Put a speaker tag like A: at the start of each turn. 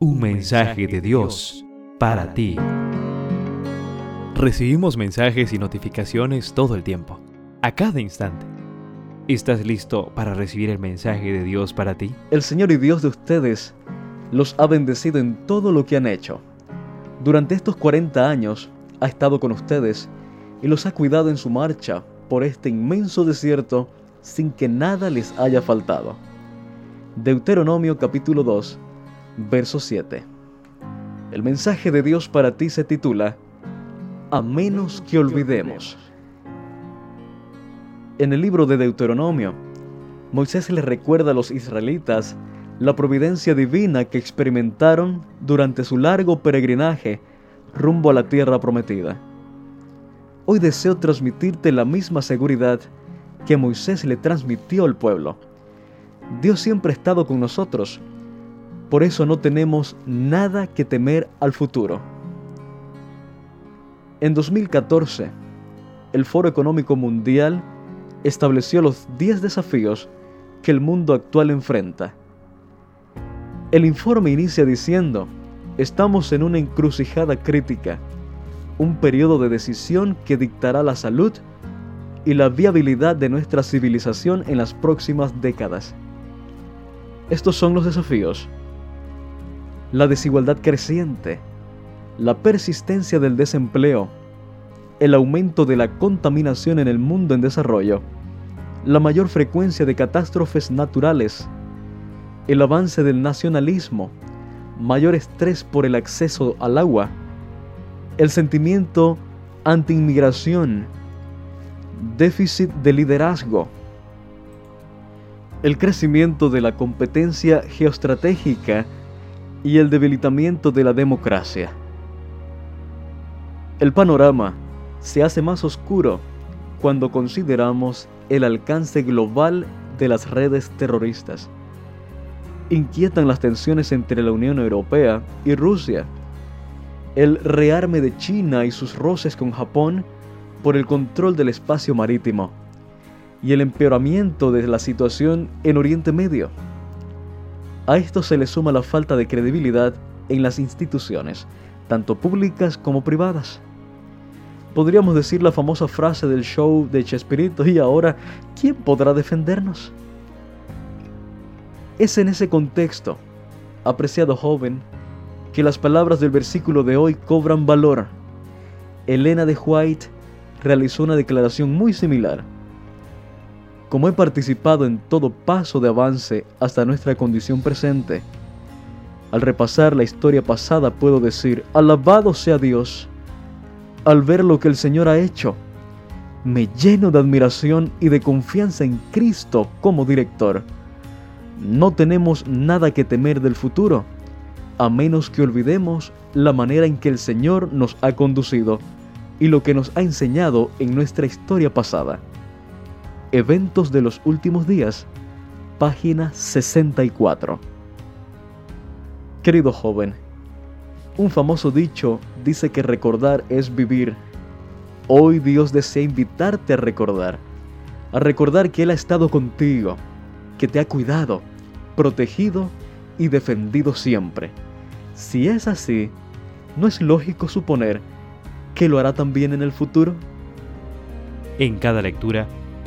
A: Un mensaje de Dios para ti. Recibimos mensajes y notificaciones todo el tiempo, a cada instante. ¿Estás listo para recibir el mensaje de Dios para ti?
B: El Señor y Dios de ustedes los ha bendecido en todo lo que han hecho. Durante estos 40 años ha estado con ustedes y los ha cuidado en su marcha por este inmenso desierto sin que nada les haya faltado. Deuteronomio capítulo 2 verso 7. El mensaje de Dios para ti se titula A menos que olvidemos. En el libro de Deuteronomio, Moisés le recuerda a los israelitas la providencia divina que experimentaron durante su largo peregrinaje rumbo a la tierra prometida. Hoy deseo transmitirte la misma seguridad que Moisés le transmitió al pueblo. Dios siempre ha estado con nosotros por eso no tenemos nada que temer al futuro. En 2014, el Foro Económico Mundial estableció los 10 desafíos que el mundo actual enfrenta. El informe inicia diciendo, estamos en una encrucijada crítica, un periodo de decisión que dictará la salud y la viabilidad de nuestra civilización en las próximas décadas. Estos son los desafíos la desigualdad creciente, la persistencia del desempleo, el aumento de la contaminación en el mundo en desarrollo, la mayor frecuencia de catástrofes naturales, el avance del nacionalismo, mayor estrés por el acceso al agua, el sentimiento anti-inmigración, déficit de liderazgo, el crecimiento de la competencia geoestratégica y el debilitamiento de la democracia. El panorama se hace más oscuro cuando consideramos el alcance global de las redes terroristas. Inquietan las tensiones entre la Unión Europea y Rusia, el rearme de China y sus roces con Japón por el control del espacio marítimo, y el empeoramiento de la situación en Oriente Medio. A esto se le suma la falta de credibilidad en las instituciones, tanto públicas como privadas. Podríamos decir la famosa frase del show de Chespirito y ahora, ¿quién podrá defendernos? Es en ese contexto, apreciado joven, que las palabras del versículo de hoy cobran valor. Elena de White realizó una declaración muy similar como he participado en todo paso de avance hasta nuestra condición presente. Al repasar la historia pasada puedo decir, alabado sea Dios, al ver lo que el Señor ha hecho, me lleno de admiración y de confianza en Cristo como director. No tenemos nada que temer del futuro, a menos que olvidemos la manera en que el Señor nos ha conducido y lo que nos ha enseñado en nuestra historia pasada. Eventos de los últimos días, página 64. Querido joven, un famoso dicho dice que recordar es vivir. Hoy Dios desea invitarte a recordar, a recordar que Él ha estado contigo, que te ha cuidado, protegido y defendido siempre. Si es así, ¿no es lógico suponer que lo hará también en el futuro?
A: En cada lectura,